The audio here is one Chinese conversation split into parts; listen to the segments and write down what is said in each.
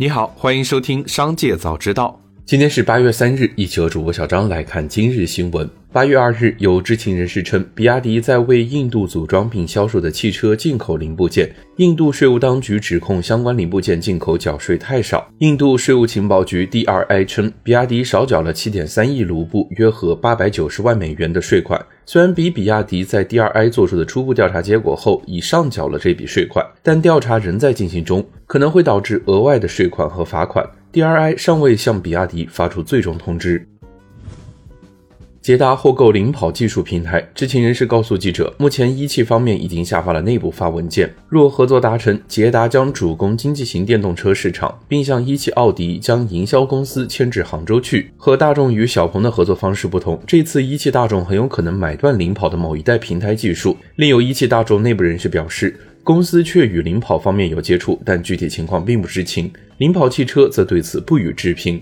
你好，欢迎收听《商界早知道》。今天是八月三日，一起和主播小张来看今日新闻。八月二日，有知情人士称，比亚迪在为印度组装并销售的汽车进口零部件，印度税务当局指控相关零部件进口缴税太少。印度税务情报局 DRI 称，比亚迪少缴了七点三亿卢布，约合八百九十万美元的税款。虽然比比亚迪在 DRI 做出的初步调查结果后已上缴了这笔税款，但调查仍在进行中，可能会导致额外的税款和罚款。DRI 尚未向比亚迪发出最终通知。捷达获购领跑技术平台，知情人士告诉记者，目前一汽方面已经下发了内部发文件，若合作达成，捷达将主攻经济型电动车市场，并向一汽奥迪将营销公司迁至杭州去。和大众与小鹏的合作方式不同，这次一汽大众很有可能买断领跑的某一代平台技术。另有一汽大众内部人士表示，公司却与领跑方面有接触，但具体情况并不知情。领跑汽车则对此不予置评。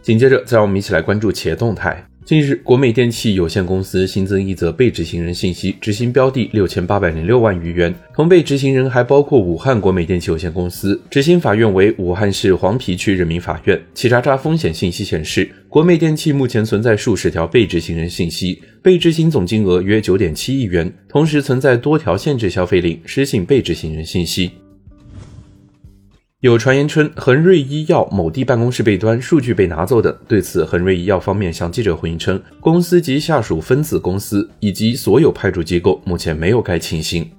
紧接着，再让我们一起来关注企业动态。近日，国美电器有限公司新增一则被执行人信息，执行标的六千八百零六万余元。同被执行人还包括武汉国美电器有限公司，执行法院为武汉市黄陂区人民法院。企查查风险信息显示，国美电器目前存在数十条被执行人信息，被执行总金额约九点七亿元，同时存在多条限制消费令、失信被执行人信息。有传言称恒瑞医药某地办公室被端、数据被拿走等。对此，恒瑞医药方面向记者回应称，公司及下属分子公司以及所有派驻机构目前没有该情形。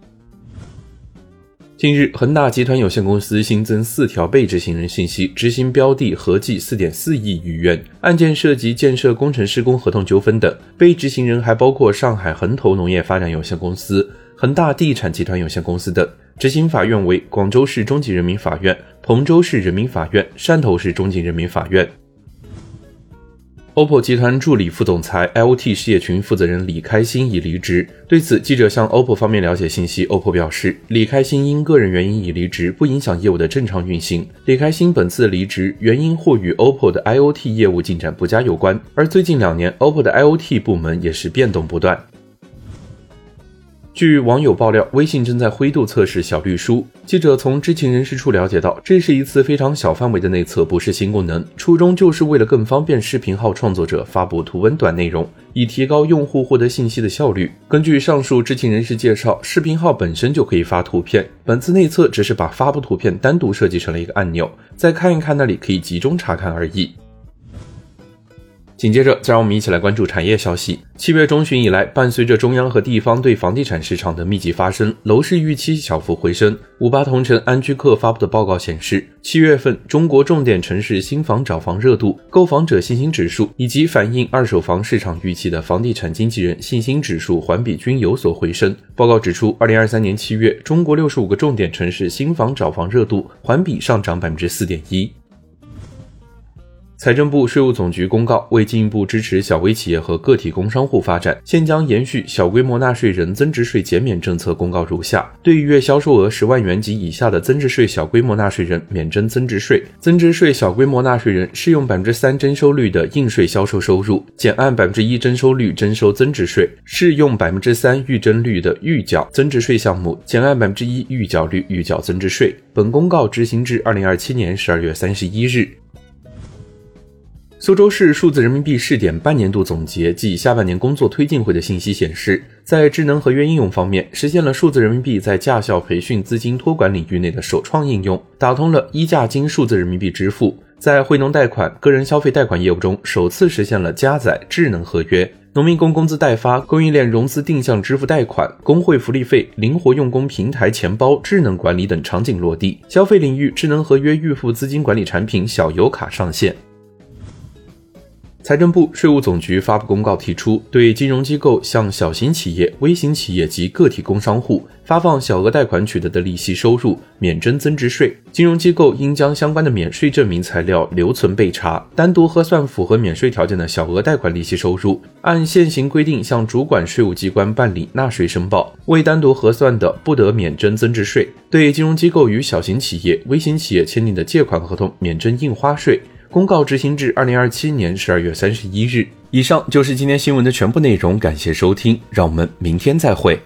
近日，恒大集团有限公司新增四条被执行人信息，执行标的合计四点四亿余元，案件涉及建设工程施工合同纠纷等。被执行人还包括上海恒投农业发展有限公司、恒大地产集团有限公司等。执行法院为广州市中级人民法院、彭州市人民法院、汕头市中级人民法院。OPPO 集团助理副总裁、IoT 事业群负责人李开心已离职。对此，记者向 OPPO 方面了解信息，OPPO 表示，李开心因个人原因已离职，不影响业务的正常运行。李开心本次离职原因或与 OPPO 的 IoT 业务进展不佳有关，而最近两年，OPPO 的 IoT 部门也是变动不断。据网友爆料，微信正在灰度测试小绿书。记者从知情人士处了解到，这是一次非常小范围的内测，不是新功能，初衷就是为了更方便视频号创作者发布图文短内容，以提高用户获得信息的效率。根据上述知情人士介绍，视频号本身就可以发图片，本次内测只是把发布图片单独设计成了一个按钮，再看一看那里可以集中查看而已。紧接着，再让我们一起来关注产业消息。七月中旬以来，伴随着中央和地方对房地产市场的密集发声，楼市预期小幅回升。五八同城安居客发布的报告显示，七月份中国重点城市新房找房热度、购房者信心指数以及反映二手房市场预期的房地产经纪人信心指数环比均有所回升。报告指出，二零二三年七月，中国六十五个重点城市新房找房热度环比上涨百分之四点一。财政部、税务总局公告，为进一步支持小微企业和个体工商户发展，现将延续小规模纳税人增值税减免政策。公告如下：对于月销售额十万元及以下的增值税小规模纳税人免征增值税。增值税小规模纳税人适用百分之三征收率的应税销售收入，减按百分之一征收率征收增值税；适用百分之三预征率的预缴增值税项目，减按百分之一预缴率预缴增值税。本公告执行至二零二七年十二月三十一日。苏州市数字人民币试点半年度总结暨下半年工作推进会的信息显示，在智能合约应用方面，实现了数字人民币在驾校培训资金托管领域内的首创应用，打通了一价金数字人民币支付；在惠农贷款、个人消费贷款业务中，首次实现了加载智能合约。农民工工资代发、供应链融资定向支付贷款、工会福利费、灵活用工平台钱包智能管理等场景落地，消费领域智能合约预付资金管理产品小油卡上线。财政部、税务总局发布公告，提出对金融机构向小型企业、微型企业及个体工商户发放小额贷款取得的利息收入免征增值税。金融机构应将相关的免税证明材料留存备查，单独核算符合免税条件的小额贷款利息收入，按现行规定向主管税务机关办理纳税申报。未单独核算的，不得免征增值税。对金融机构与小型企业、微型企业签订的借款合同免征印花税。公告执行至二零二七年十二月三十一日。以上就是今天新闻的全部内容，感谢收听，让我们明天再会。